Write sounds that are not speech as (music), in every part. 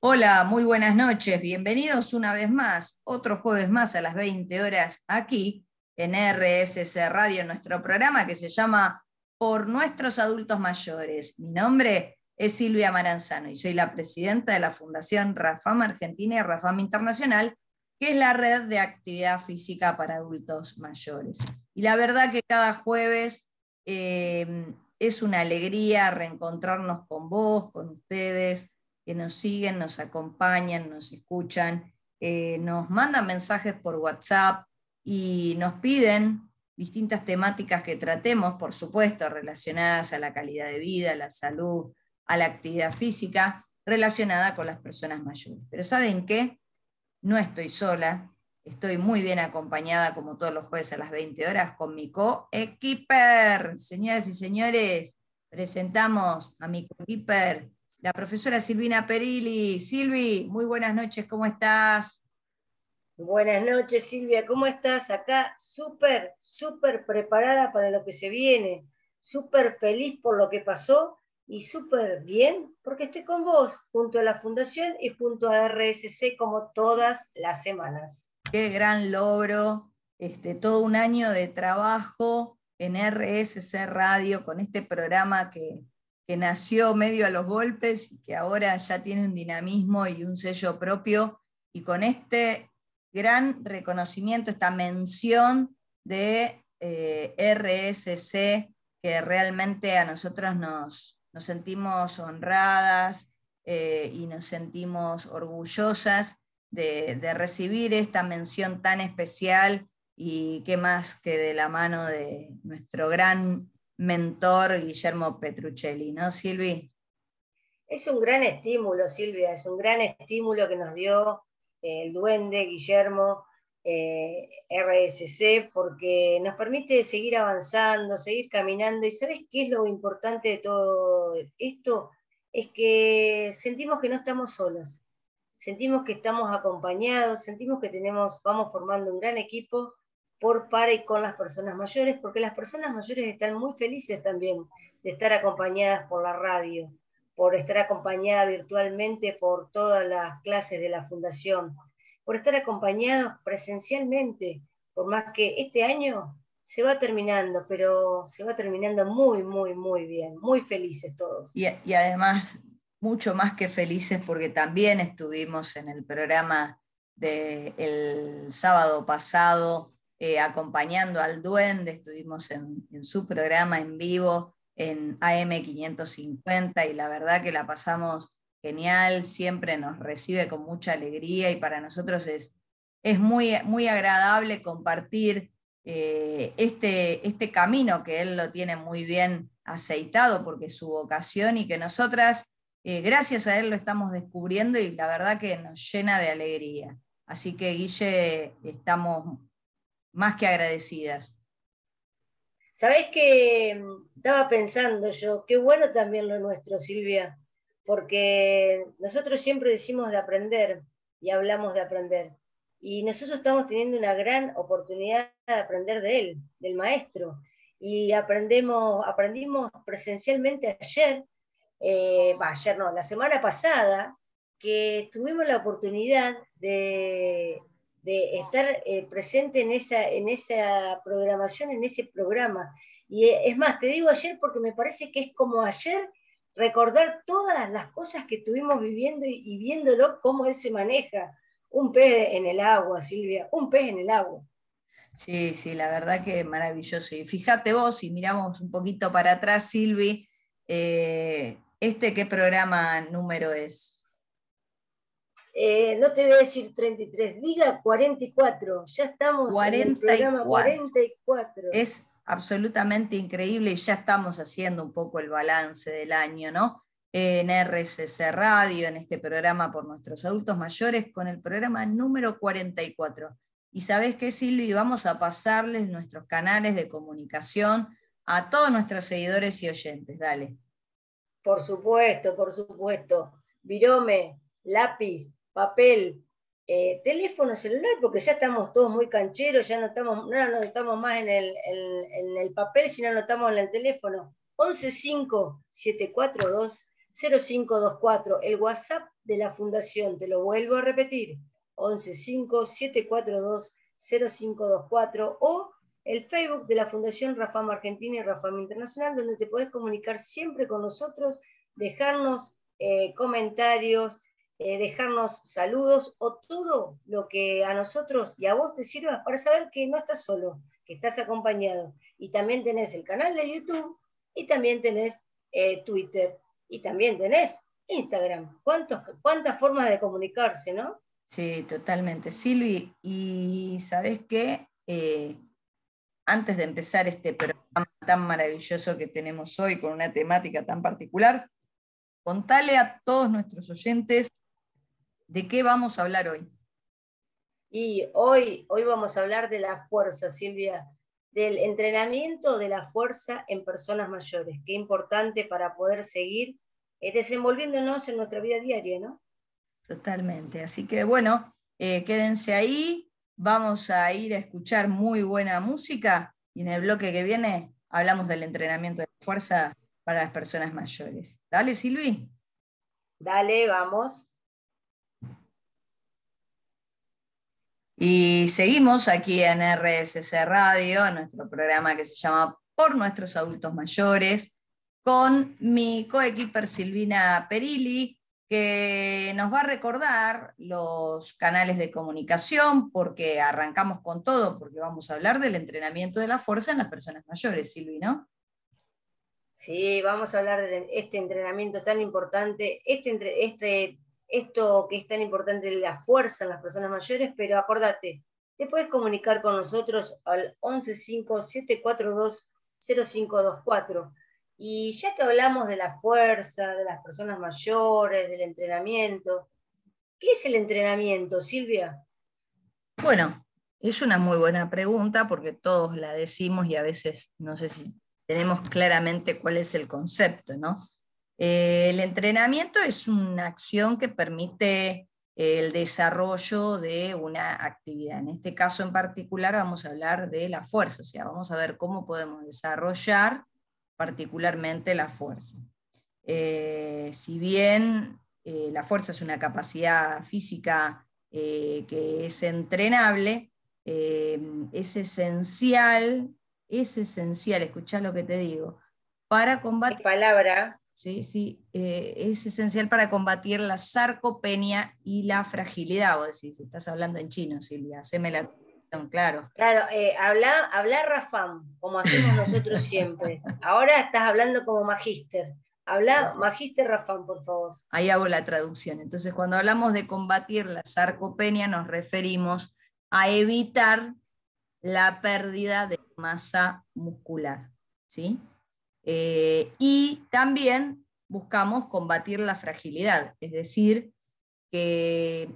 Hola, muy buenas noches. Bienvenidos una vez más, otro jueves más a las 20 horas aquí en RSC Radio, nuestro programa que se llama Por nuestros adultos mayores. Mi nombre es Silvia Maranzano y soy la presidenta de la Fundación Rafam Argentina y Rafam Internacional, que es la red de actividad física para adultos mayores. Y la verdad que cada jueves eh, es una alegría reencontrarnos con vos, con ustedes, que nos siguen, nos acompañan, nos escuchan, eh, nos mandan mensajes por WhatsApp y nos piden distintas temáticas que tratemos, por supuesto, relacionadas a la calidad de vida, a la salud, a la actividad física, relacionada con las personas mayores. Pero ¿saben qué? No estoy sola, estoy muy bien acompañada, como todos los jueves a las 20 horas, con mi co-equiper. Señoras y señores, presentamos a mi co-equiper, la profesora Silvina Perilli. Silvi, muy buenas noches, ¿cómo estás? Buenas noches, Silvia, ¿cómo estás? Acá súper, súper preparada para lo que se viene, súper feliz por lo que pasó y súper bien porque estoy con vos junto a la Fundación y junto a RSC como todas las semanas. Qué gran logro, este, todo un año de trabajo en RSC Radio con este programa que, que nació medio a los golpes y que ahora ya tiene un dinamismo y un sello propio, y con este gran reconocimiento, esta mención de eh, RSC, que realmente a nosotros nos, nos sentimos honradas eh, y nos sentimos orgullosas de, de, recibir esta mención tan especial y qué más que de la mano de nuestro gran mentor Guillermo Petruccelli, ¿no, Silvi? Es un gran estímulo, Silvia, es un gran estímulo que nos dio eh, el duende Guillermo eh, RSC, porque nos permite seguir avanzando, seguir caminando. ¿Y sabes qué es lo importante de todo esto? Es que sentimos que no estamos solos, sentimos que estamos acompañados, sentimos que tenemos, vamos formando un gran equipo por, para y con las personas mayores, porque las personas mayores están muy felices también de estar acompañadas por la radio, por estar acompañada virtualmente por todas las clases de la fundación, por estar acompañados presencialmente, por más que este año se va terminando, pero se va terminando muy, muy, muy bien, muy felices todos. Y, y además, mucho más que felices porque también estuvimos en el programa del sábado pasado eh, acompañando al duende, estuvimos en, su programa en vivo en AM550 y la verdad que la pasamos genial, siempre nos recibe con mucha alegría y para nosotros es, es muy, muy agradable compartir eh, este, este camino que él lo tiene muy bien aceitado porque es su vocación y que nosotras, eh, gracias a él, lo estamos descubriendo y la verdad que nos llena de alegría. Así que Guille, estamos más que agradecidas. Sabés que estaba pensando yo, qué bueno también lo nuestro, Silvia, porque nosotros siempre decimos de aprender y hablamos de aprender. Y nosotros estamos teniendo una gran oportunidad de aprender de él, del maestro. Y aprendemos, aprendimos presencialmente ayer, eh, ayer no, la semana pasada, que tuvimos la oportunidad de de estar eh, presente en esa, en esa programación, en ese programa. Y eh, es más, te digo ayer porque me parece que es como ayer recordar todas las cosas que estuvimos viviendo y, viéndolo cómo él se maneja. Un pez en el agua, Silvia, un pez en el agua. Sí, sí, la verdad que maravilloso. Y fíjate vos, si miramos un poquito para atrás, Silvi, eh, ¿este qué programa número es? Eh, no te voy a decir 33, diga 44, ya estamos en el programa 44. Es absolutamente increíble y ya estamos haciendo un poco el balance del año, ¿no? En RCC Radio, en este programa por nuestros adultos mayores, con el programa número 44. Y sabes qué, Silvi, vamos a pasarles nuestros canales de comunicación a todos nuestros seguidores y oyentes. Dale. Por supuesto, por supuesto. Virome, lápiz, papel, eh, teléfono celular, porque ya estamos todos muy cancheros, ya no estamos, no, estamos más en el, en, el papel, sino no estamos en el teléfono. 115-742-001. 0524. El WhatsApp de la Fundación, te lo vuelvo a repetir, 115-742-0524 o el Facebook de la Fundación Rafam Argentina y Rafam Internacional, donde te puedes comunicar siempre con nosotros, dejarnos eh, comentarios, eh, dejarnos saludos o todo lo que a nosotros y a vos te sirva para saber que no estás solo, que estás acompañado. Y también tenés el canal de YouTube y también tenés eh, Twitter y también tenés Instagram. ¿Cuántas formas de comunicarse, no? Sí, totalmente. Silvi, y sabes qué? antes de empezar este programa tan maravilloso que tenemos hoy con una temática tan particular, contale a todos nuestros oyentes de qué vamos a hablar hoy. Y hoy, hoy vamos a hablar de la fuerza, Silvia, del entrenamiento de la fuerza en personas mayores. Qué importante para poder seguir eh, desenvolviéndonos en nuestra vida diaria, ¿no? Totalmente. Así que bueno, eh, quédense ahí, vamos a ir a escuchar muy buena música y en el bloque que viene hablamos del entrenamiento de fuerza para las personas mayores. Dale, Silvi. Dale, vamos. Y seguimos aquí en RSC Radio, nuestro programa que se llama Por nuestros adultos mayores, con mi coequiper Silvina Perilli, que nos va a recordar los canales de comunicación, porque arrancamos con todo, porque vamos a hablar del entrenamiento de la fuerza en las personas mayores, Silvi, ¿no? Sí, vamos a hablar de este entrenamiento tan importante, este, este, esto que es tan importante, la fuerza en las personas mayores, pero acordate, te puedes comunicar con nosotros al 115-742-0524 y ya que hablamos de la fuerza, de las personas mayores, del entrenamiento, ¿qué es el entrenamiento, Silvia? Bueno, es una muy buena pregunta porque todos la decimos y a veces no sé si tenemos claramente cuál es el concepto, ¿no? Eh, el entrenamiento es una acción que permite el desarrollo de una actividad. En este caso en particular vamos a hablar de la fuerza, o sea, vamos a ver cómo podemos desarrollar particularmente la fuerza. Eh, si bien eh, la fuerza es una capacidad física que es entrenable, es esencial, es esencial, escuchar lo que te digo, para combatir... Palabra. Sí, sí, es esencial para combatir la sarcopenia y la fragilidad. Vos decís, estás hablando en chino, Silvia, haceme la claro. Claro, eh, habla, habla Rafam, como hacemos nosotros siempre. (laughs) Ahora estás hablando como magíster. Habla magíster Rafam, por favor. Ahí hago la traducción. Entonces, cuando hablamos de combatir la sarcopenia, nos referimos a evitar la pérdida de masa muscular. ¿sí? Eh, y también buscamos combatir la fragilidad, es decir, que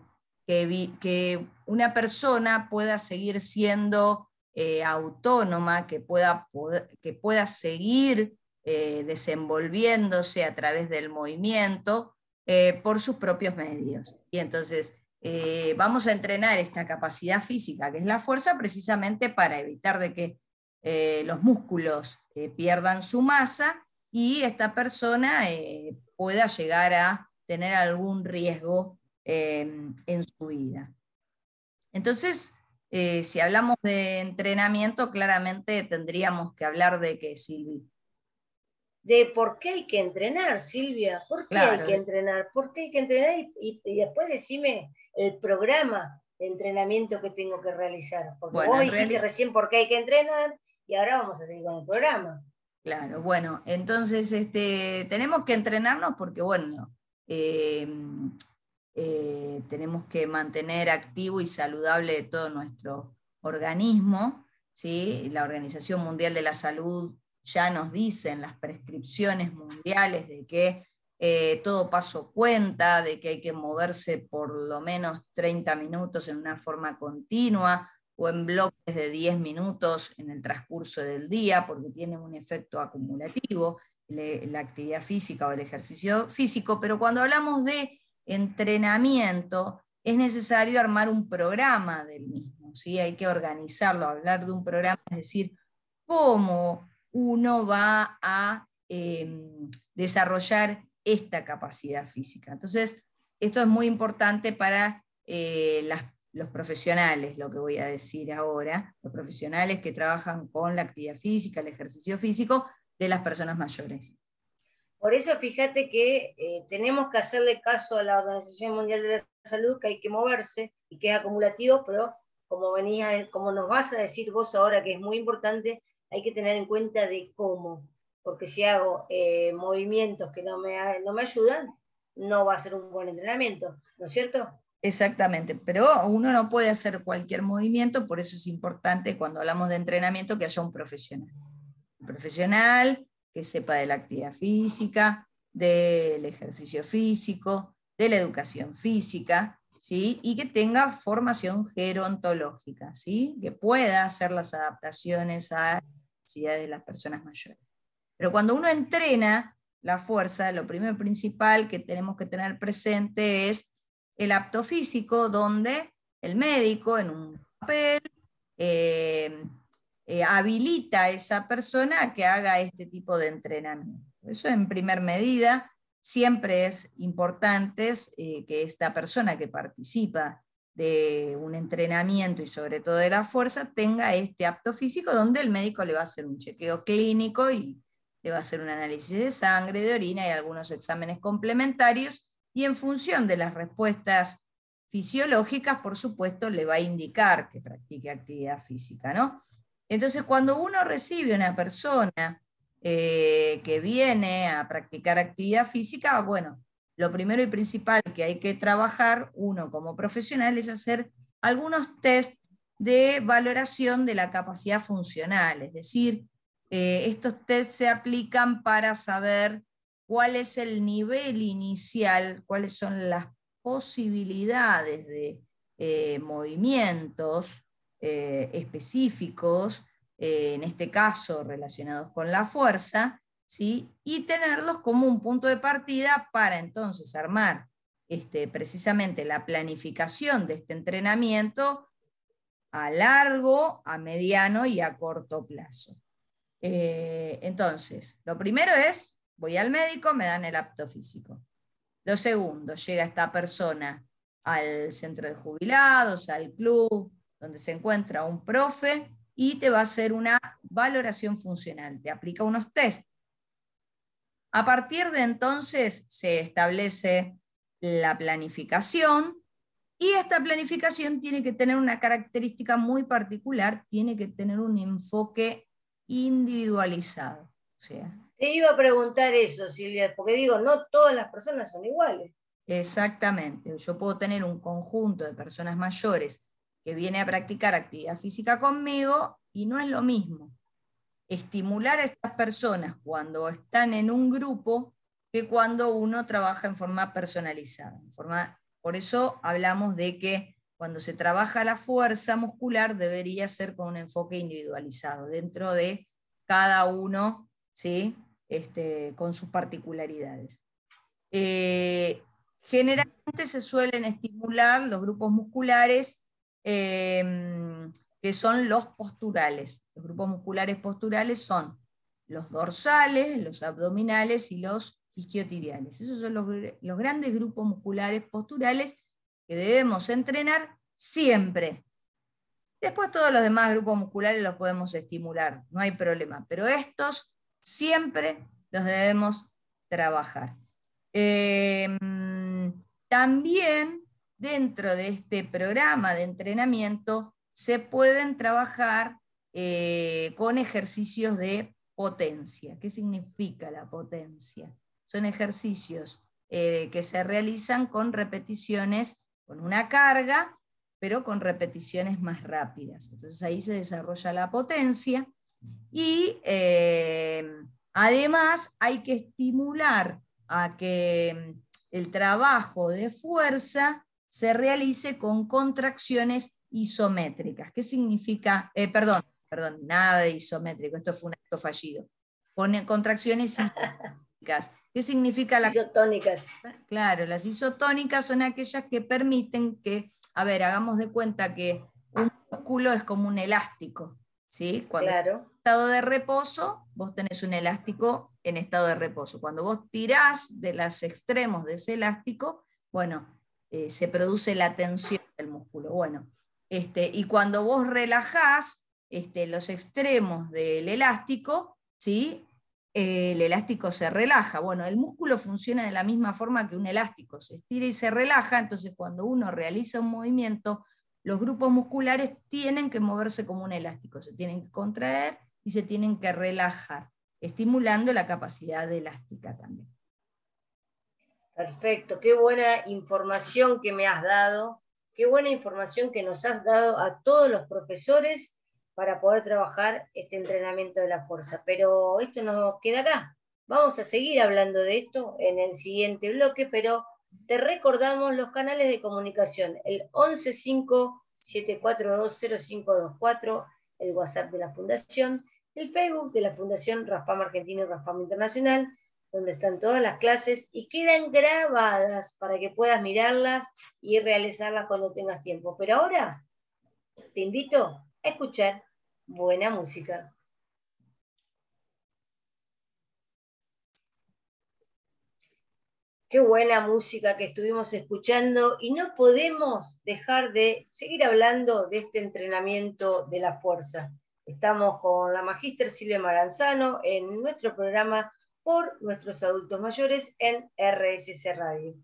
que, una persona pueda seguir siendo eh, autónoma, que pueda, que pueda seguir eh, desenvolviéndose a través del movimiento por sus propios medios. Y entonces vamos a entrenar esta capacidad física, que es la fuerza, precisamente para evitar de que los músculos pierdan su masa y esta persona pueda llegar a tener algún riesgo Em, en su vida. Entonces, eh, si hablamos de entrenamiento, claramente tendríamos que hablar de qué, Silvi. De por qué hay que entrenar, Silvia. ¿Por qué hay que entrenar? ¿Por qué hay que entrenar? Y, después decime el programa de entrenamiento que tengo que realizar. Porque bueno, vos dijiste recién por qué hay que entrenar y ahora vamos a seguir con el programa. Claro, bueno, entonces este, tenemos que entrenarnos porque, bueno, eh, eh, tenemos que mantener activo y saludable todo nuestro organismo. ¿sí? La Organización Mundial de la Salud ya nos dice en las prescripciones mundiales de que eh, todo paso cuenta, de que hay que moverse por lo menos 30 minutos en una forma continua o en bloques de 10 minutos en el transcurso del día, porque tiene un efecto acumulativo la actividad física o el ejercicio físico, pero cuando hablamos de entrenamiento, es necesario armar un programa del mismo, ¿sí? hay que organizarlo, hablar de un programa, es decir, cómo uno va a em, desarrollar esta capacidad física. Entonces, esto es muy importante para eh, los profesionales, lo que voy a decir ahora, los profesionales que trabajan con la actividad física, el ejercicio físico de las personas mayores. Por eso fíjate que eh, tenemos que hacerle caso a la Organización Mundial de la Salud, que hay que moverse y que es acumulativo, pero como, venía, como nos vas a decir vos ahora, que es muy importante, hay que tener en cuenta de cómo, porque si hago eh, movimientos que no me, no me ayudan, no va a ser un buen entrenamiento, ¿no es cierto? Exactamente, pero uno no puede hacer cualquier movimiento, por eso es importante cuando hablamos de entrenamiento que haya un profesional. Un profesional que sepa de la actividad física, del ejercicio físico, de la educación física, ¿sí? y que tenga formación gerontológica, ¿sí? que pueda hacer las adaptaciones a las necesidades de las personas mayores. Pero cuando uno entrena, la fuerza, lo primero principal que tenemos que tener presente es el apto físico, donde el médico en un papel eh, eh, habilita a esa persona a que haga este tipo de entrenamiento. Eso en primer medida siempre es importante eh, que esta persona que participa de un entrenamiento y sobre todo de la fuerza tenga este apto físico donde el médico le va a hacer un chequeo clínico y le va a hacer un análisis de sangre, de orina y algunos exámenes complementarios, y en función de las respuestas fisiológicas, por supuesto, le va a indicar que practique actividad física, ¿no? Entonces, cuando uno recibe una persona eh, que viene a practicar actividad física, bueno, lo primero y principal que hay que trabajar, uno como profesional, es hacer algunos test de valoración de la capacidad funcional, es decir, eh, estos tests se aplican para saber cuál es el nivel inicial, cuáles son las posibilidades de eh, movimientos eh, específicos, en este caso relacionados con la fuerza, ¿sí? y tenerlos como un punto de partida para entonces armar este, precisamente la planificación de este entrenamiento a largo, a mediano y a corto plazo. Eh, entonces, lo primero es, voy al médico, me dan el apto físico. Lo segundo, llega esta persona al centro de jubilados, al club, donde se encuentra un profe y te va a hacer una valoración funcional, te aplica unos test. A partir de entonces se establece la planificación y esta planificación tiene que tener una característica muy particular, tiene que tener un enfoque individualizado. Te iba a preguntar eso, Silvia, porque digo, no todas las personas son iguales. Exactamente, yo puedo tener un conjunto de personas mayores que viene a practicar actividad física conmigo y no es lo mismo estimular a estas personas cuando están en un grupo que cuando uno trabaja en forma personalizada. En forma, por eso hablamos de que cuando se trabaja la fuerza muscular debería ser con un enfoque individualizado, dentro de cada uno, ¿sí? Este, con sus particularidades. Eh, generalmente se suelen estimular los grupos musculares em, que son los posturales. Los grupos musculares posturales son los dorsales, los abdominales y los isquiotibiales. Esos son los grandes grupos musculares posturales que debemos entrenar siempre. Después todos los demás grupos musculares los podemos estimular, no hay problema, pero estos siempre los debemos trabajar. Em, también dentro de este programa de entrenamiento se pueden trabajar eh, con ejercicios de potencia. ¿Qué significa la potencia? Son ejercicios eh, que se realizan con repeticiones con una carga, pero con repeticiones más rápidas. Entonces ahí se desarrolla la potencia y eh, además hay que estimular a que el trabajo de fuerza se realice con contracciones isométricas. ¿Qué significa? Eh, perdón, perdón, nada de isométrico, esto fue un acto fallido. Con contracciones isométricas. ¿Qué significa las isotónicas? Claro, las isotónicas son aquellas que permiten que, a ver, hagamos de cuenta que un músculo es como un elástico, ¿sí? Cuando claro. en estado de reposo, vos tenés un elástico en estado de reposo. Cuando vos tirás de los extremos de ese elástico, bueno, eh, se produce la tensión del músculo. Bueno, este, y cuando vos relajás este, los extremos del elástico, ¿sí? el elástico se relaja. Bueno, el músculo funciona de la misma forma que un elástico, se estira y se relaja, entonces cuando uno realiza un movimiento, los grupos musculares tienen que moverse como un elástico, se tienen que contraer y se tienen que relajar, estimulando la capacidad elástica también. Perfecto, qué buena información que me has dado, qué buena información que nos has dado a todos los profesores para poder trabajar este entrenamiento de la fuerza. Pero esto no queda acá. Vamos a seguir hablando de esto en el siguiente bloque, pero te recordamos los canales de comunicación, el 115-742-0524, el WhatsApp de la Fundación, el Facebook de la Fundación Rafam Argentino y Rafam Internacional, donde están todas las clases y quedan grabadas para que puedas mirarlas y realizarlas cuando tengas tiempo. Pero ahora te invito escuchar buena música. Qué buena música que estuvimos escuchando y no podemos dejar de seguir hablando de este entrenamiento de la fuerza. Estamos con la magíster Silvia Maranzano en nuestro programa por nuestros adultos mayores en RSC Radio.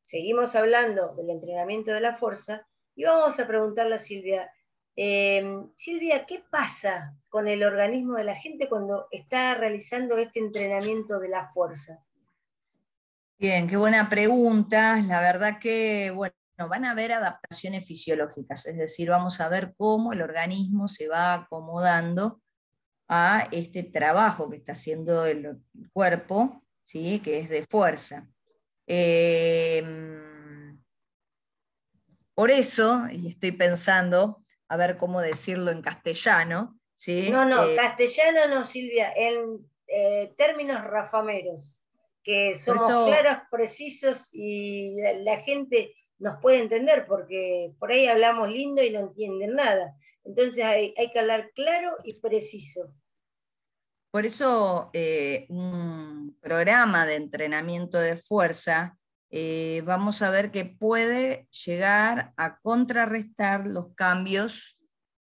Seguimos hablando del entrenamiento de la fuerza y vamos a preguntarle a Silvia, Em, Silvia, ¿qué pasa con el organismo de la gente cuando está realizando este entrenamiento de la fuerza? Bien, qué buena pregunta. La verdad que, bueno, van a haber adaptaciones fisiológicas, es decir, vamos a ver cómo el organismo se va acomodando a este trabajo que está haciendo el cuerpo, ¿sí? que es de fuerza. Em, por eso, y estoy pensando, a ver cómo decirlo en castellano. ¿sí? No, no, eh, castellano no, Silvia, en eh, términos rafameros, que somos claros, precisos y la, gente nos puede entender, porque por ahí hablamos lindo y no entienden nada. Entonces hay, que hablar claro y preciso. Por eso eh, un programa de entrenamiento de fuerza eh, vamos a ver que puede llegar a contrarrestar los cambios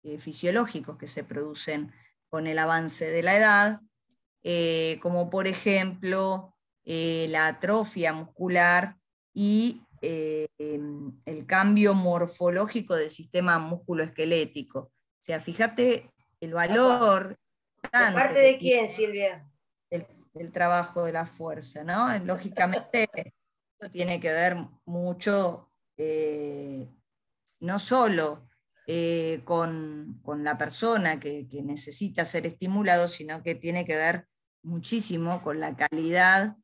eh, fisiológicos que se producen con el avance de la edad, como por ejemplo la atrofia muscular y em, el cambio morfológico del sistema musculoesquelético. O sea, fíjate el valor... ¿De parte de quién, Silvia? El, trabajo de la fuerza, ¿no? (laughs) Lógicamente tiene que ver mucho, eh, no solo eh, con, la persona que, necesita ser estimulado, sino que tiene que ver muchísimo con la calidad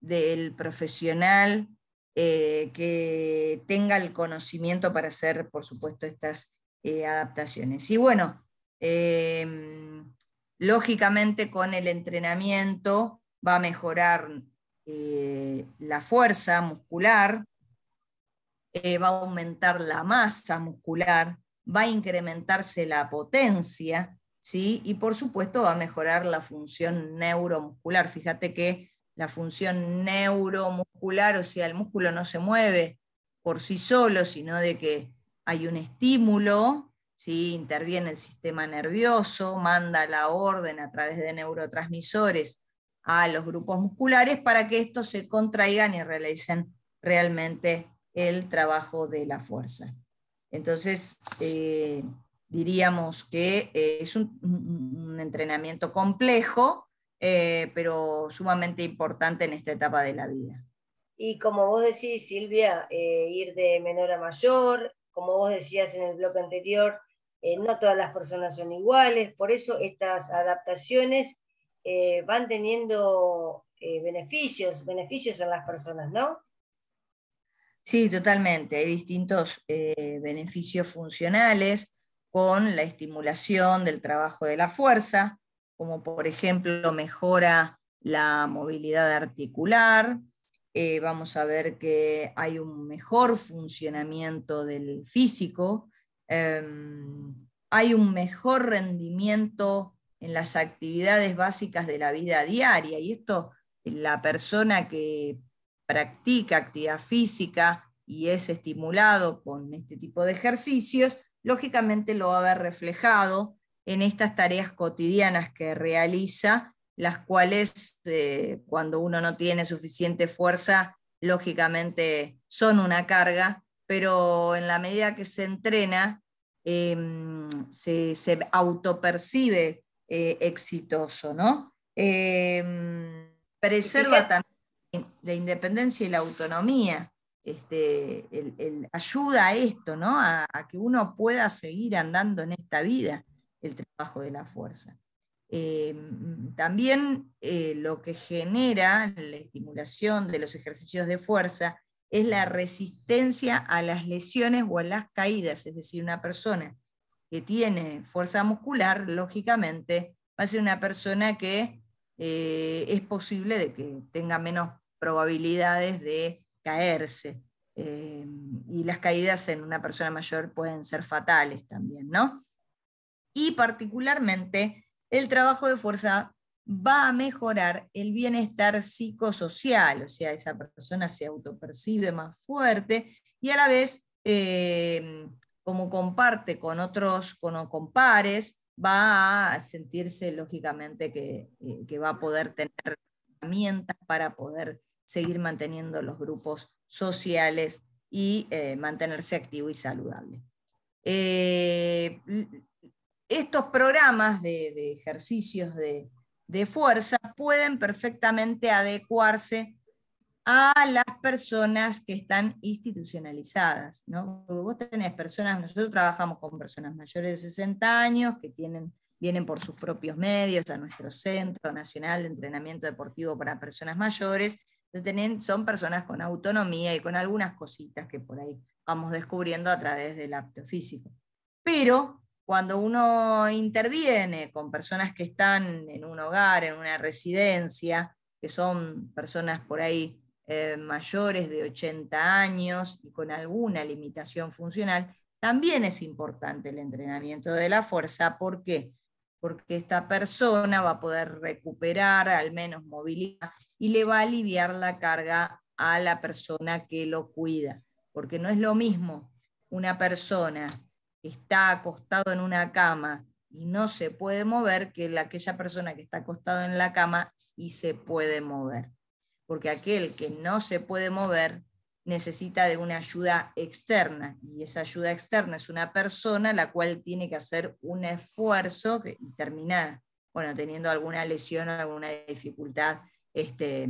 del profesional eh, que tenga el conocimiento para hacer, por supuesto, estas adaptaciones. Y bueno, lógicamente con el entrenamiento va a mejorar eh, la fuerza muscular, eh, va a aumentar la masa muscular, va a incrementarse la potencia, ¿sí? y por supuesto va a mejorar la función neuromuscular. Fíjate que la función neuromuscular, o sea, el músculo no se mueve por sí solo, sino de que hay un estímulo, ¿sí? interviene el sistema nervioso, manda la orden a través de neurotransmisores a los grupos musculares para que estos se contraigan y realicen realmente el trabajo de la fuerza. Entonces, eh, diríamos que eh, es un, entrenamiento complejo, eh, pero sumamente importante en esta etapa de la vida. Y como vos decís, Silvia, ir de menor a mayor, como vos decías en el bloque anterior, no todas las personas son iguales, por eso estas adaptaciones eh, van teniendo eh, beneficios, beneficios en las personas, ¿no? Sí, totalmente. Hay distintos eh, beneficios funcionales con la estimulación del trabajo de la fuerza, como por ejemplo mejora la movilidad articular. vamos a ver que hay un mejor funcionamiento del físico, em, hay un mejor rendimiento en las actividades básicas de la vida diaria. Y esto, la persona que practica actividad física y es estimulado con este tipo de ejercicios, lógicamente lo va a ver reflejado en estas tareas cotidianas que realiza, las cuales eh, cuando uno no tiene suficiente fuerza, lógicamente son una carga, pero en la medida que se entrena, em, se, se, autopercibe eh, exitoso, ¿no? Em, preserva también la independencia y la autonomía. Este, ayuda a esto, ¿no? a, que uno pueda seguir andando en esta vida el trabajo de la fuerza. Eh, también eh, lo que genera la estimulación de los ejercicios de fuerza es la resistencia a las lesiones o a las caídas, es decir, una persona que tiene fuerza muscular, lógicamente, va a ser una persona que eh, es posible de que tenga menos probabilidades de caerse. y las caídas en una persona mayor pueden ser fatales también, ¿no? Y particularmente el trabajo de fuerza va a mejorar el bienestar psicosocial, o sea, esa persona se autopercibe más fuerte y a la vez, eh, como comparte con otros, con, con, pares, va a sentirse lógicamente que, eh, va a poder tener herramientas para poder seguir manteniendo los grupos sociales y eh, mantenerse activo y saludable estos programas de, ejercicios de, fuerza pueden perfectamente adecuarse a las personas que están institucionalizadas. ¿no? vos tenés personas, nosotros trabajamos con personas mayores de 60 años que tienen, vienen por sus propios medios a nuestro Centro Nacional de Entrenamiento Deportivo para Personas Mayores. Entonces, son personas con autonomía y con algunas cositas que por ahí vamos descubriendo a través del acto físico. Pero cuando uno interviene con personas que están en un hogar, en una residencia, que son personas por ahí eh, mayores de 80 años y con alguna limitación funcional, también es importante el entrenamiento de la fuerza. ¿Por qué? Porque esta persona va a poder recuperar al menos movilidad y le va a aliviar la carga a la persona que lo cuida. Porque no es lo mismo una persona está acostado en una cama y no se puede mover que la, aquella persona que está acostado en la cama y se puede mover. Porque aquel que no se puede mover necesita de una ayuda externa y esa ayuda externa es una persona la cual tiene que hacer un esfuerzo y terminar, bueno, teniendo alguna lesión o alguna dificultad este,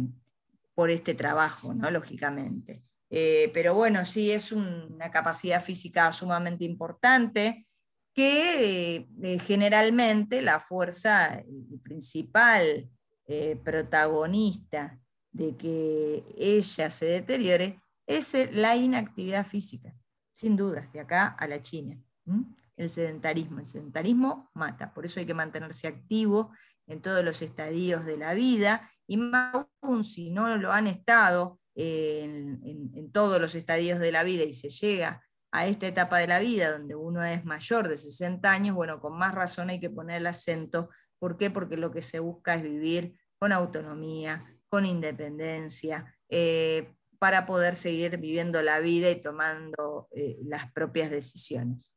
por este trabajo, ¿no? Lógicamente. Eh, pero bueno, sí es una capacidad física sumamente importante que eh, generalmente la fuerza principal eh, protagonista de que ella se deteriore es la inactividad física, sin duda, de acá a la China. El sedentarismo. El sedentarismo mata, por eso hay que mantenerse activo en todos los estadios de la vida y más aún si no lo han estado en, todos los estadios de la vida y se llega a esta etapa de la vida donde uno es mayor de 60 años, bueno, con más razón hay que poner el acento. ¿Por qué? Porque lo que se busca es vivir con autonomía, con independencia, eh, para poder seguir viviendo la vida y tomando eh, las propias decisiones.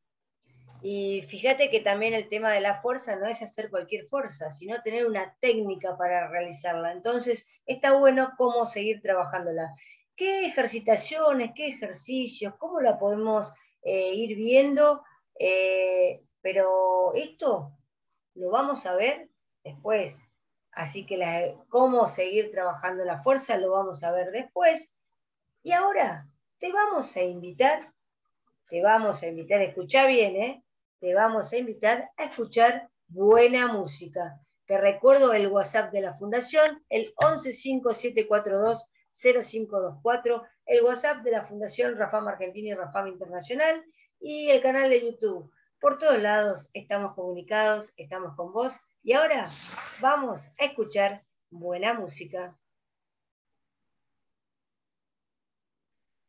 Y fíjate que también el tema de la fuerza no es hacer cualquier fuerza, sino tener una técnica para realizarla. Entonces, está bueno cómo seguir trabajándola. ¿Qué ejercitaciones, qué ejercicios, cómo la podemos eh, ir viendo? Eh, pero esto lo vamos a ver después. Así que cómo seguir trabajando la fuerza lo vamos a ver después. Y ahora te vamos a invitar, te vamos a invitar, escucha bien, ¿eh? Te vamos a invitar a escuchar buena música. Te recuerdo el WhatsApp de la Fundación, el 1157420524, el WhatsApp de la Fundación Rafam Argentina y Rafam Internacional y el canal de YouTube. Por todos lados estamos comunicados, estamos con vos y ahora vamos a escuchar buena música.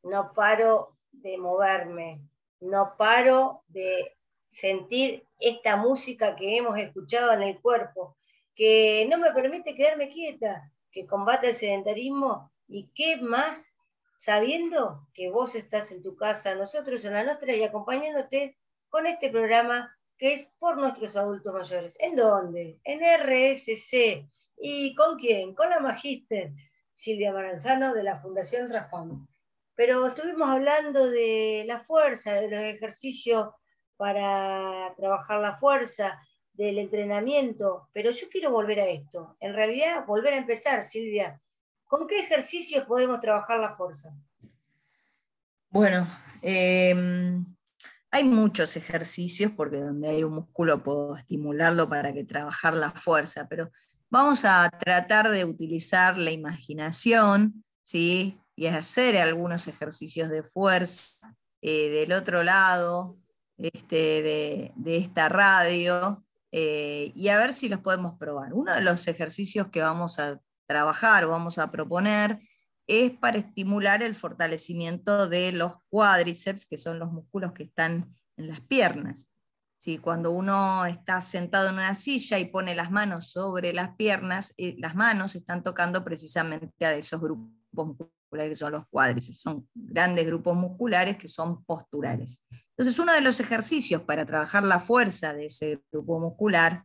No paro de moverme, no paro de sentir esta música que hemos escuchado en el cuerpo, que no me permite quedarme quieta, que combate el sedentarismo y qué más sabiendo que vos estás en tu casa, nosotros en la nuestra y acompañándote con este programa que es por nuestros adultos mayores. ¿En dónde? En RSC. ¿Y con quién? Con la magíster Silvia Maranzano de la Fundación Rafón. Pero estuvimos hablando de la fuerza, de los ejercicios para trabajar la fuerza, del entrenamiento, pero yo quiero volver a esto. En realidad, volver a empezar, Silvia. ¿Con qué ejercicios podemos trabajar la fuerza? Bueno, em, hay muchos ejercicios porque donde hay un músculo puedo estimularlo para que trabajar la fuerza, pero vamos a tratar de utilizar la imaginación, ¿sí? Y hacer algunos ejercicios de fuerza eh, del otro lado este, de, esta radio eh, y a ver si los podemos probar. Uno de los ejercicios que vamos a trabajar o vamos a proponer es para estimular el fortalecimiento de los cuádriceps, que son los músculos que están en las piernas. Si cuando uno está sentado en una silla y pone las manos sobre las piernas, eh, las manos están tocando precisamente a esos grupos musculares que son los cuádriceps. Son grandes grupos musculares que son posturales. Entonces, uno de los ejercicios para trabajar la fuerza de ese grupo muscular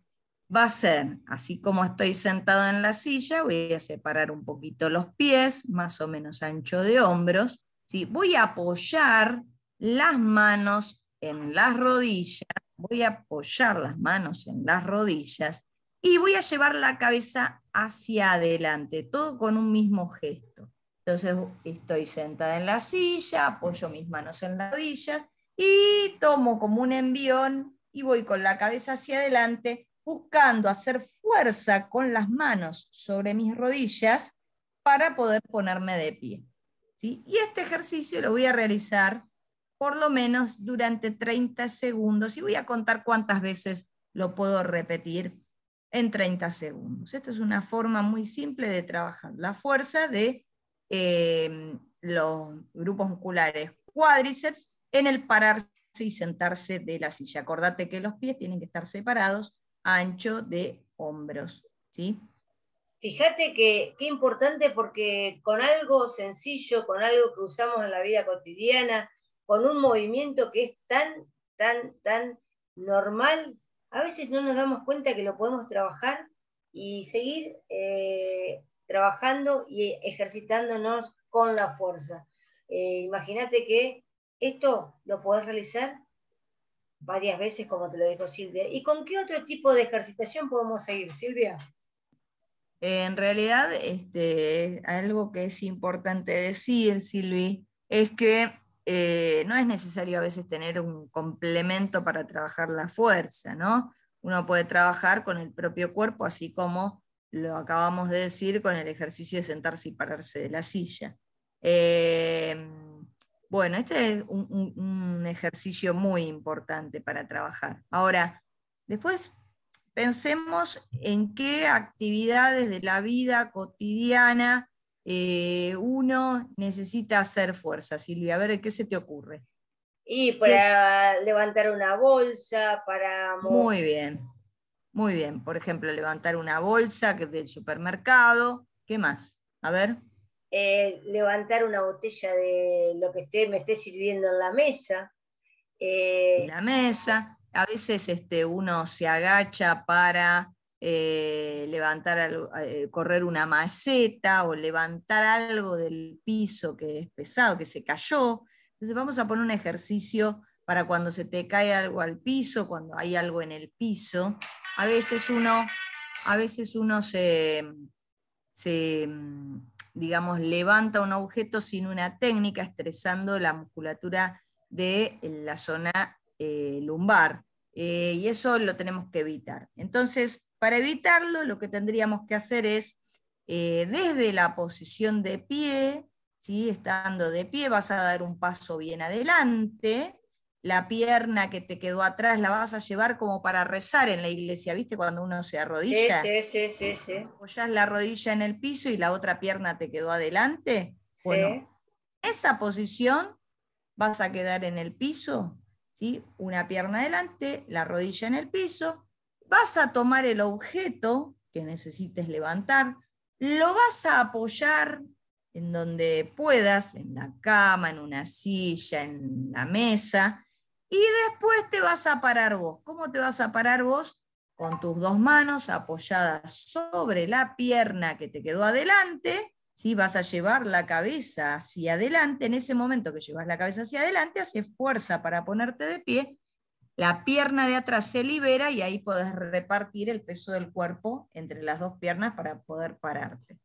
va a ser, así como estoy sentado en la silla, voy a separar un poquito los pies, más o menos ancho de hombros. ¿sí? Voy a apoyar las manos en las rodillas, voy a apoyar las manos en las rodillas y voy a llevar la cabeza hacia adelante, todo con un mismo gesto. Entonces estoy sentada en la silla, apoyo mis manos en las rodillas y tomo como un envión y voy con la cabeza hacia adelante buscando hacer fuerza con las manos sobre mis rodillas para poder ponerme de pie. ¿sí? Y este ejercicio lo voy a realizar por lo menos durante 30 segundos y voy a contar cuántas veces lo puedo repetir en 30 segundos. Esto es una forma muy simple de trabajar la fuerza de eh, los grupos musculares cuádriceps en el pararse y sentarse de la silla. Acordate que los pies tienen que estar separados ancho de hombros. ¿sí? Fíjate que qué importante porque con algo sencillo, con algo que usamos en la vida cotidiana, con un movimiento que es tan, tan, tan normal, a veces no nos damos cuenta que lo podemos trabajar y seguir eh, trabajando y ejercitándonos con la fuerza. Eh, imagínate que esto lo podés realizar varias veces, como te lo dijo Silvia. ¿Y con qué otro tipo de ejercitación podemos seguir, Silvia? En realidad, este, algo que es importante decir, Silvi, es que eh, no es necesario a veces tener un complemento para trabajar la fuerza, ¿no? Uno puede trabajar con el propio cuerpo, así como lo acabamos de decir con el ejercicio de sentarse y pararse de la silla. Eh, bueno, este es un, ejercicio muy importante para trabajar. Ahora, después pensemos en qué actividades de la vida cotidiana eh, uno necesita hacer fuerza, Silvia. A ver, ¿qué se te ocurre? Y para levantar una bolsa, para... Muy bien, muy bien. Por ejemplo, levantar una bolsa del supermercado. ¿Qué más? A ver. Eh, levantar una botella de lo que esté, me esté sirviendo en la mesa. Eh, la mesa. A veces este, uno se agacha para eh, levantar correr una maceta o levantar algo del piso que es pesado, que se cayó. Entonces vamos a poner un ejercicio para cuando se te cae algo al piso, cuando hay algo en el piso. A veces uno, a veces uno se, se digamos, levanta un objeto sin una técnica, estresando la musculatura de la zona eh, lumbar. Eh, y eso lo tenemos que evitar. Entonces, para evitarlo, lo que tendríamos que hacer es, eh, desde la posición de pie, ¿sí? estando de pie, vas a dar un paso bien adelante, la pierna que te quedó atrás la vas a llevar como para rezar en la iglesia, ¿viste? Cuando uno se arrodilla. Sí, sí, sí, sí. Apoyás la rodilla en el piso y la otra pierna te quedó adelante. Bueno, esa posición vas a quedar en el piso ¿sí? Una pierna adelante, la rodilla en el piso, vas a tomar el objeto que necesites levantar, lo vas a apoyar en donde puedas, en la cama, en una silla, en la mesa, y después te vas a parar vos. ¿Cómo te vas a parar vos? Con tus dos manos apoyadas sobre la pierna que te quedó adelante, ¿sí? vas a llevar la cabeza hacia adelante. En ese momento que llevas la cabeza hacia adelante, hace fuerza para ponerte de pie. La pierna de atrás se libera y ahí podés repartir el peso del cuerpo entre las dos piernas para poder pararte.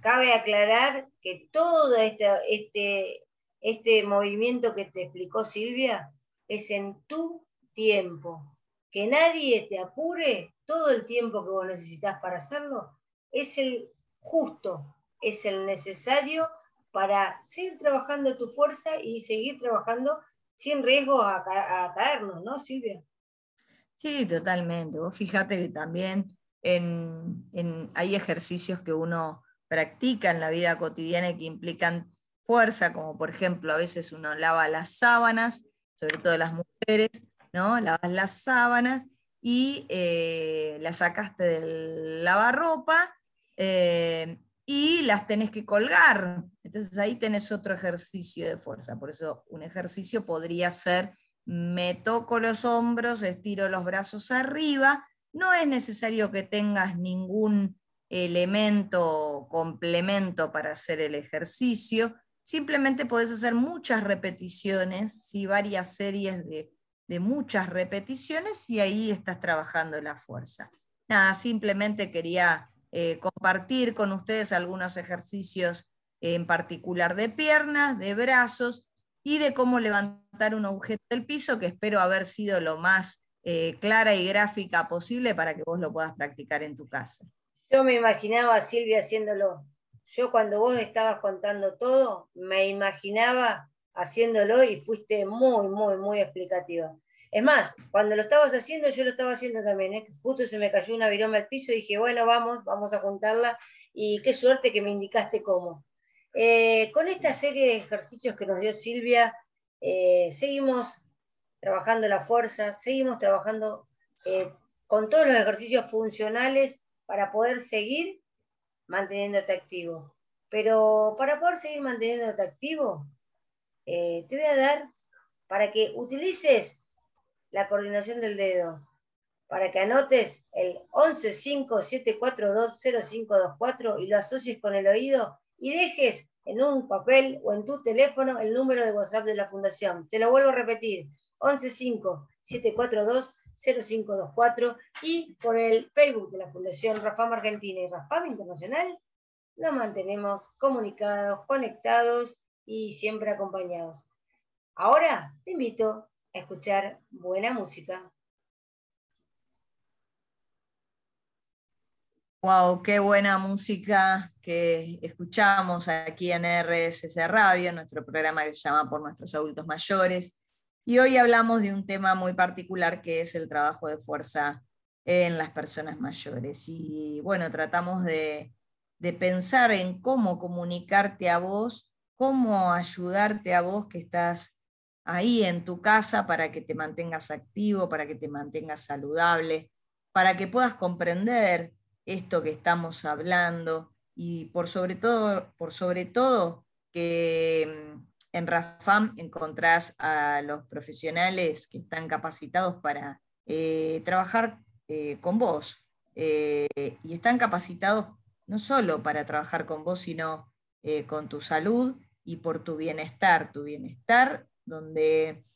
Cabe aclarar que todo este, este, este movimiento que te explicó Silvia es en tu tiempo. Que nadie te apure todo el tiempo que vos necesitas para hacerlo es el justo, es el necesario para seguir trabajando tu fuerza y seguir trabajando sin riesgo a, caernos, ¿no, Silvia? Sí, totalmente. Vos fíjate que también en, hay ejercicios que uno practica en la vida cotidiana y que implican fuerza, como por ejemplo a veces uno lava las sábanas, sobre todo las mujeres, ¿no? Lavas las sábanas y eh, las sacaste del lavarropa eh, y las tenés que colgar. Entonces ahí tenés otro ejercicio de fuerza. Por eso un ejercicio podría ser, me toco los hombros, estiro los brazos arriba. No es necesario que tengas ningún elemento, complemento para hacer el ejercicio. Simplemente podés hacer muchas repeticiones, ¿sí? varias series de, muchas repeticiones y ahí estás trabajando la fuerza. Nada, simplemente quería eh, compartir con ustedes algunos ejercicios en particular de piernas, de brazos y de cómo levantar un objeto del piso, que espero haber sido lo más eh, clara y gráfica posible para que vos lo puedas practicar en tu casa. Yo me imaginaba a Silvia haciéndolo. Yo cuando vos estabas contando todo, me imaginaba haciéndolo y fuiste muy, muy, muy explicativa. Es más, cuando lo estabas haciendo, yo lo estaba haciendo también. ¿eh? Justo se me cayó una viroma al piso y dije, bueno, vamos, vamos a juntarla. Y qué suerte que me indicaste cómo. Eh, con esta serie de ejercicios que nos dio Silvia, eh, seguimos trabajando la fuerza, seguimos trabajando con todos los ejercicios funcionales para poder seguir manteniéndote activo. Pero para poder seguir manteniéndote activo, eh, te voy a dar para que utilices la coordinación del dedo, para que anotes el 1157420524 y lo asocies con el oído y dejes en un papel o en tu teléfono el número de WhatsApp de la Fundación. Te lo vuelvo a repetir, 115742 0524 y por el Facebook de la Fundación Rafam Argentina y Rafam Internacional nos mantenemos comunicados, conectados y siempre acompañados. Ahora te invito a escuchar buena música. Wow, qué buena música que escuchamos aquí en RSS Radio, nuestro programa que se llama Por nuestros adultos mayores. Y hoy hablamos de un tema muy particular que es el trabajo de fuerza en las personas mayores. Y bueno, tratamos de, pensar en cómo comunicarte a vos, cómo ayudarte a vos que estás ahí en tu casa para que te mantengas activo, para que te mantengas saludable, para que puedas comprender esto que estamos hablando y por sobre todo, por sobre todo que en RAFAM encontrás a los profesionales que están capacitados para eh, trabajar eh, con vos. Eh, y están capacitados no solo para trabajar con vos, sino con tu salud y por tu bienestar. Tu bienestar donde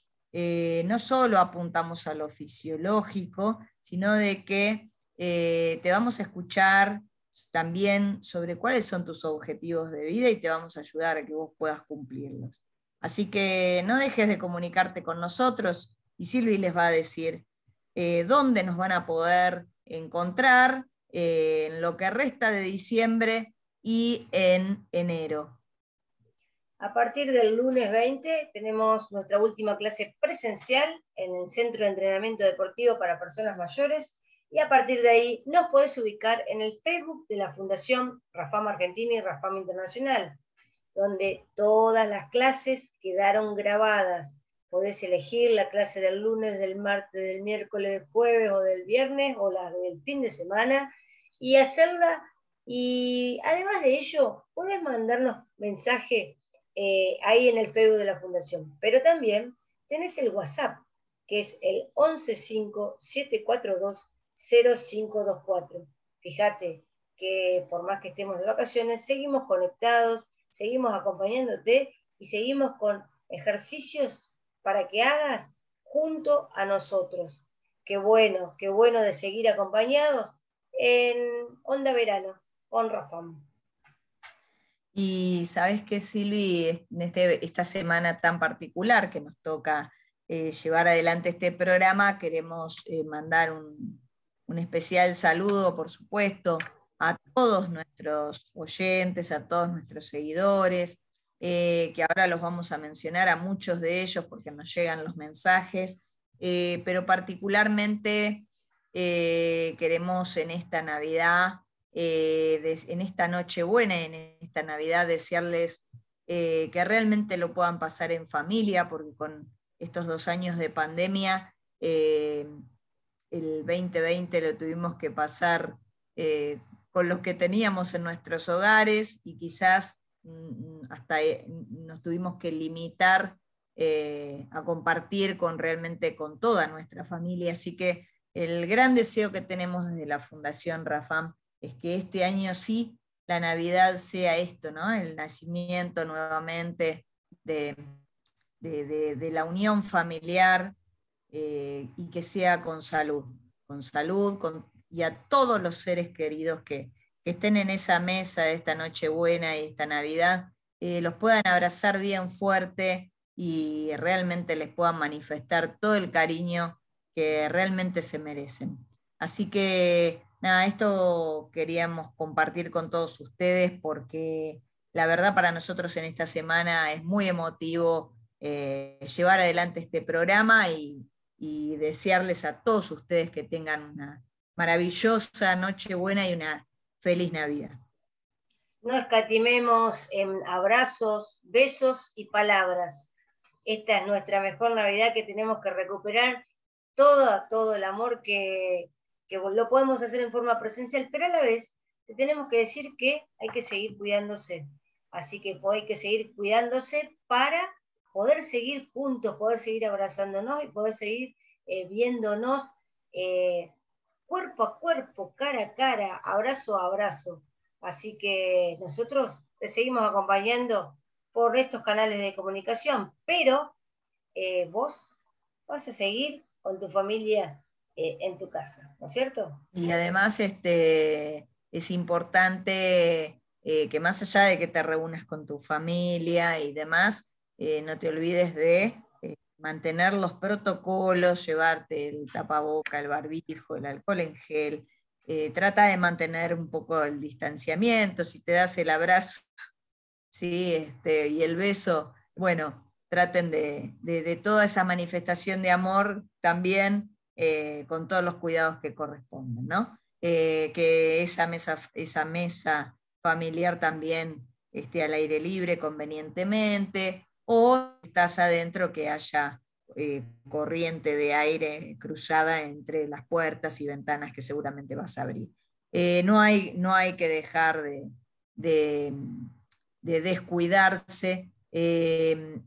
no solo apuntamos a lo fisiológico, sino de que te vamos a escuchar también sobre cuáles son tus objetivos de vida y te vamos a ayudar a que vos puedas cumplirlos. Así que no dejes de comunicarte con nosotros y Silvi les va a decir eh, dónde nos van a poder encontrar eh, en lo que resta de diciembre y en enero. A partir del lunes 20 tenemos nuestra última clase presencial en el Centro de Entrenamiento Deportivo para Personas Mayores y a partir de ahí nos puedes ubicar en el Facebook de la Fundación Rafam Argentina y Rafam Internacional donde todas las clases quedaron grabadas. podés elegir la clase del lunes, del martes, del miércoles, del jueves o del viernes o la del fin de semana y hacerla. Y además de ello, podés mandarnos mensaje eh, ahí en el Facebook de la Fundación. Pero también tenés el WhatsApp, que es el 115-742-0524. Fíjate que por más que estemos de vacaciones, seguimos conectados, seguimos acompañándote y seguimos con ejercicios para que hagas junto a nosotros. Qué bueno, qué bueno de seguir acompañados en Onda Verano con Rafam. Y sabes que Silvi, en este, esta semana tan particular que nos toca eh, llevar adelante este programa, queremos eh, mandar un, un especial saludo, por supuesto, a todos nuestros oyentes, a todos nuestros seguidores, eh, que ahora los vamos a mencionar a muchos de ellos porque nos llegan los mensajes, eh, pero particularmente eh, queremos en esta Navidad, en esta Nochebuena, en esta Navidad, desearles que realmente lo puedan pasar en familia, porque con estos dos años de pandemia, el 2020 lo tuvimos que pasar con los que teníamos en nuestros hogares y quizás Mm, hasta eh, nos tuvimos que limitar eh, a compartir con realmente con toda nuestra familia. Así que el gran deseo que tenemos desde la Fundación Rafam es que este año sí la Navidad sea esto, ¿no? El nacimiento nuevamente de, de, la unión familiar eh, y que sea con salud, con salud y a todos los seres queridos que, estén en esa mesa de esta Nochebuena y esta Navidad, eh, los puedan abrazar bien fuerte y realmente les puedan manifestar todo el cariño que realmente se merecen. Así que nada, esto queríamos compartir con todos ustedes porque la verdad para nosotros en esta semana es muy emotivo eh, llevar adelante este programa y, y desearles a todos ustedes que tengan una maravillosa Nochebuena y una Feliz Navidad. No escatimemos en abrazos, besos y palabras. Esta es nuestra mejor Navidad que tenemos que recuperar todo, todo el amor que, lo podemos hacer en forma presencial, pero a la vez tenemos que decir que hay que seguir cuidándose. Así que hay que seguir cuidándose para poder seguir juntos, poder seguir abrazándonos y poder seguir eh, viéndonos eh, cuerpo a cuerpo, cara a cara, abrazo a abrazo. Así que nosotros te seguimos acompañando por estos canales de comunicación, pero eh, vos vas a seguir con tu familia eh, en tu casa, ¿no es cierto? Y además este, es importante eh, que más allá de que te reúnas con tu familia y demás, no te olvides de mantener los protocolos, llevarte el tapaboca, el barbijo, el alcohol en gel. Eh, trata de mantener un poco el distanciamiento, si te das el abrazo ¿sí? este, y el beso, bueno, traten de, toda esa manifestación de amor también eh, con todos los cuidados que corresponden, ¿no? Eh, que esa mesa, esa mesa familiar también esté al aire libre convenientemente, o estás adentro que haya eh, corriente de aire cruzada entre las puertas y ventanas que seguramente vas a abrir. Eh, no, hay, no, hay, que dejar de, descuidarse. Eh,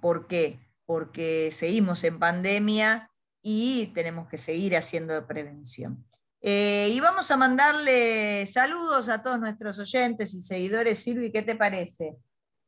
¿Por qué? Porque seguimos en pandemia y tenemos que seguir haciendo prevención. y vamos a mandarle saludos a todos nuestros oyentes y seguidores. Silvi, ¿qué te parece?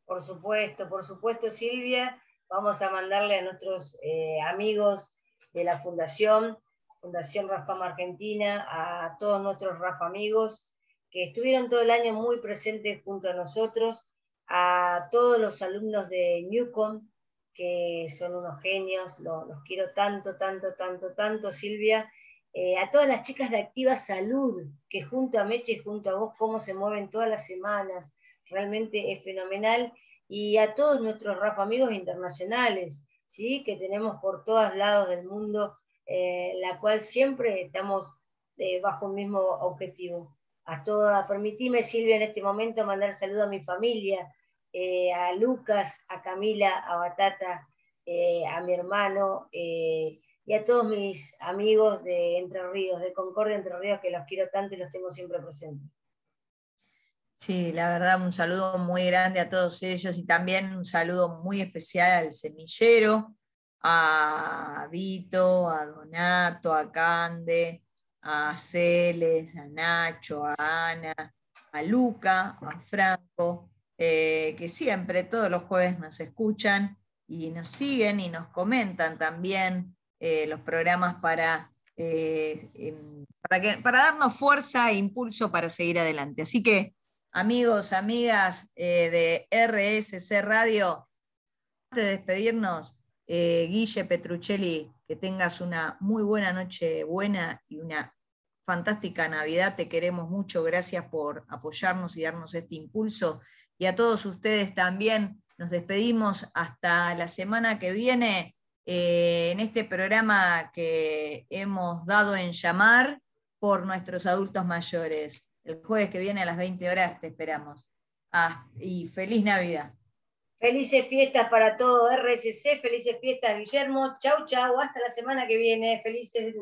Por supuesto, por supuesto, Silvia. Vamos a mandarle a nuestros eh, amigos de la Fundación, Fundación Rafam Argentina, a todos nuestros Rafa amigos que estuvieron todo el año muy presentes junto a nosotros, a todos los alumnos de Newcom, que son unos genios, los, quiero tanto, tanto, tanto, tanto, Silvia, eh, a todas las chicas de Activa Salud, que junto a Meche y junto a vos, cómo se mueven todas las semanas, realmente es fenomenal. Y a todos nuestros Rafa amigos internacionales, ¿sí? que tenemos por todos lados del mundo, eh, la cual siempre estamos eh, bajo un mismo objetivo. A toda, permitime Silvia en este momento mandar saludo a mi familia, eh, a Lucas, a Camila, a Batata, a mi hermano y a todos mis amigos de Entre Ríos, de Concordia Entre Ríos, que los quiero tanto y los tengo siempre presentes. Sí, la verdad, un saludo muy grande a todos ellos y también un saludo muy especial al semillero, a Vito, a Donato, a Cande, a Celes, a Nacho, a Ana, a Luca, a Franco, eh, que siempre todos los jueves nos escuchan y nos siguen y nos comentan también eh, los programas para, eh, em, para, para darnos fuerza e impulso para seguir adelante. Así que, amigos, amigas de RSC Radio, antes de despedirnos, Guille Petruccelli, que tengas una muy buena noche buena y una fantástica Navidad. Te queremos mucho. Gracias por apoyarnos y darnos este impulso. Y a todos ustedes también nos despedimos hasta la semana que viene eh, en este programa que hemos dado en llamar por nuestros adultos mayores. El jueves que viene a las 20 horas te esperamos. Ah, y feliz Navidad. Felices fiestas para todo RSC, felices fiestas Guillermo. Chau, chau, hasta la semana que viene. Felices